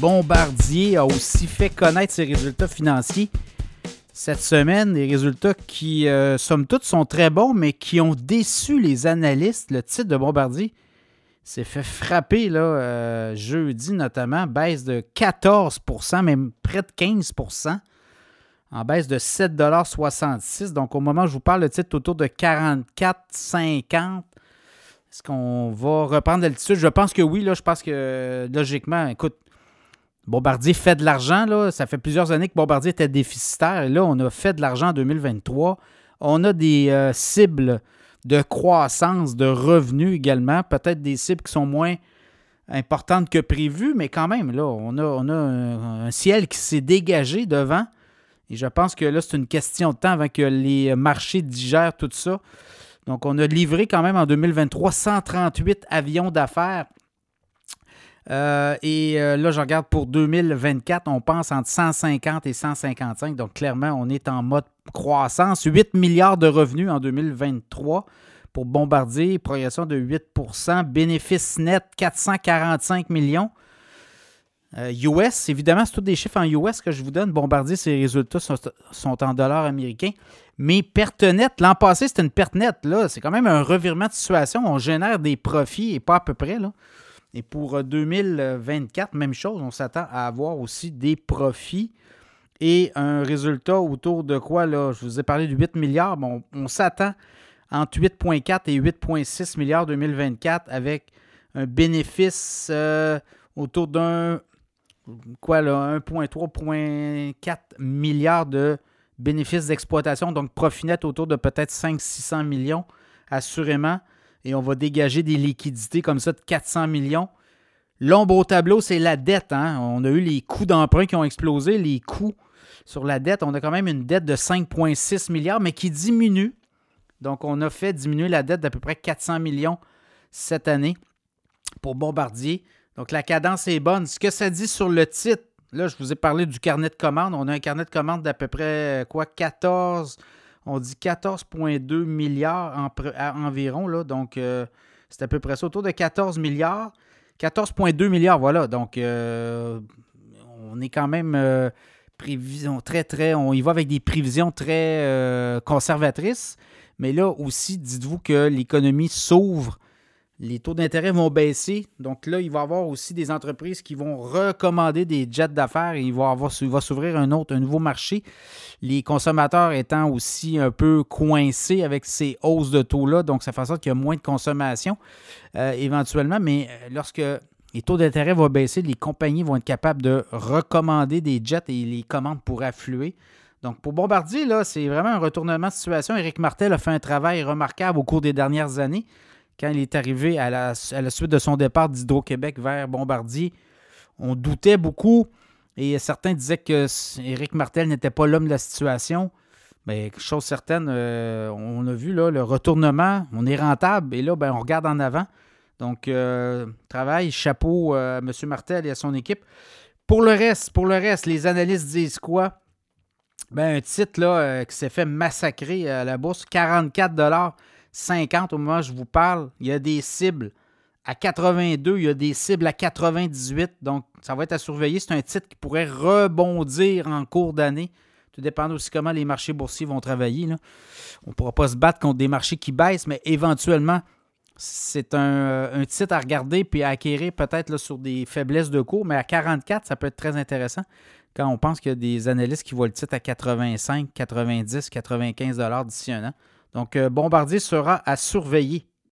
Bombardier a aussi fait connaître ses résultats financiers cette semaine. Des résultats qui, euh, somme toute, sont très bons, mais qui ont déçu les analystes. Le titre de Bombardier s'est fait frapper là, euh, jeudi notamment, baisse de 14% même près de 15% en baisse de 7,66 Donc, au moment où je vous parle, le titre est autour de 44,50 Est-ce qu'on va reprendre l'altitude? Je pense que oui. Là, je pense que logiquement, écoute, Bombardier fait de l'argent. Là. Ça fait plusieurs années que Bombardier était déficitaire. Et là, on a fait de l'argent en 2023. On a des euh, cibles de croissance, de revenus également. Peut-être des cibles qui sont moins importantes que prévues, mais quand même, là, on a, on a un ciel qui s'est dégagé devant. Et je pense que là, c'est une question de temps avant que les marchés digèrent tout ça. Donc, on a livré quand même en 2023 138 avions d'affaires. Euh, et euh, là, je regarde pour 2024, on pense entre 150 et 155. Donc, clairement, on est en mode croissance. 8 milliards de revenus en 2023 pour Bombardier, progression de 8% Bénéfice net 445 millions. US, euh, évidemment, c'est tous des chiffres en US que je vous donne. Bombardier, ses résultats sont, en dollars américains. Mais perte nette, l'an passé, c'était une perte nette. C'est quand même un revirement de situation. On génère des profits et pas à peu près. Là. Et pour 2024, euh, même chose, on s'attend à avoir aussi des profits et un résultat autour de quoi, là, je vous ai parlé de 8 milliards. On s'attend entre 8,4 et 8,6 milliards 2024 avec un bénéfice euh, autour d'un quoi là, 1,3-1,4 milliards de bénéfices d'exploitation, donc profit net autour de peut-être 500-600 millions, assurément. Et on va dégager des liquidités comme ça de 400 millions. L'ombre au tableau, c'est la dette. Hein. On a eu les coûts d'emprunt qui ont explosé, les coûts sur la dette. On a quand même une dette de 5,6 milliards, mais qui diminue. Donc, on a fait diminuer la dette d'à peu près 400 millions cette année pour Bombardier. Donc la cadence est bonne. Ce que ça dit sur le titre, là, je vous ai parlé du carnet de commandes. On a un carnet de commandes d'à peu près quoi 14, on dit 14,2 milliards environ. Là, donc euh, c'est à peu près ça, autour de 14 milliards. 14,2 milliards, voilà. Donc euh, on est quand même euh, prévision très, très. On y va avec des prévisions très conservatrices. Mais là aussi, dites-vous que l'économie s'ouvre les taux d'intérêt vont baisser. Donc là, il va y avoir aussi des entreprises qui vont recommander des jets d'affaires et il va, s'ouvrir un autre, un nouveau marché. Les consommateurs étant aussi un peu coincés avec ces hausses de taux-là, donc ça fait en sorte qu'il y a moins de consommation euh, éventuellement. Mais euh, lorsque les taux d'intérêt vont baisser, les compagnies vont être capables de recommander des jets et les commandes pourraient affluer. Donc, pour Bombardier, là, c'est vraiment un retournement de situation. Éric Martel a fait un travail remarquable au cours des dernières années quand il est arrivé à la, suite de son départ d'Hydro-Québec vers Bombardier, on doutait beaucoup et certains disaient que Éric Martel n'était pas l'homme de la situation. Mais chose certaine, euh, on a vu le retournement, on est rentable et là, ben, on regarde en avant. Donc, euh, travail, chapeau à M. Martel et à son équipe. Pour le reste, pour le reste, les analystes disent quoi? Ben, un titre là, euh, qui s'est fait massacrer à la bourse, 44 50 au moment où je vous parle. Il y a des cibles à 82, il y a des cibles à 98. Donc, ça va être à surveiller. C'est un titre qui pourrait rebondir en cours d'année. Tout dépend aussi comment les marchés boursiers vont travailler. On ne pourra pas se battre contre des marchés qui baissent, mais éventuellement, c'est un, titre à regarder puis à acquérir peut-être sur des faiblesses de cours, mais à 44, ça peut être très intéressant quand on pense qu'il y a des analystes qui voient le titre à 85, 90, 95 d'ici un an. Donc, euh, Bombardier sera à surveiller.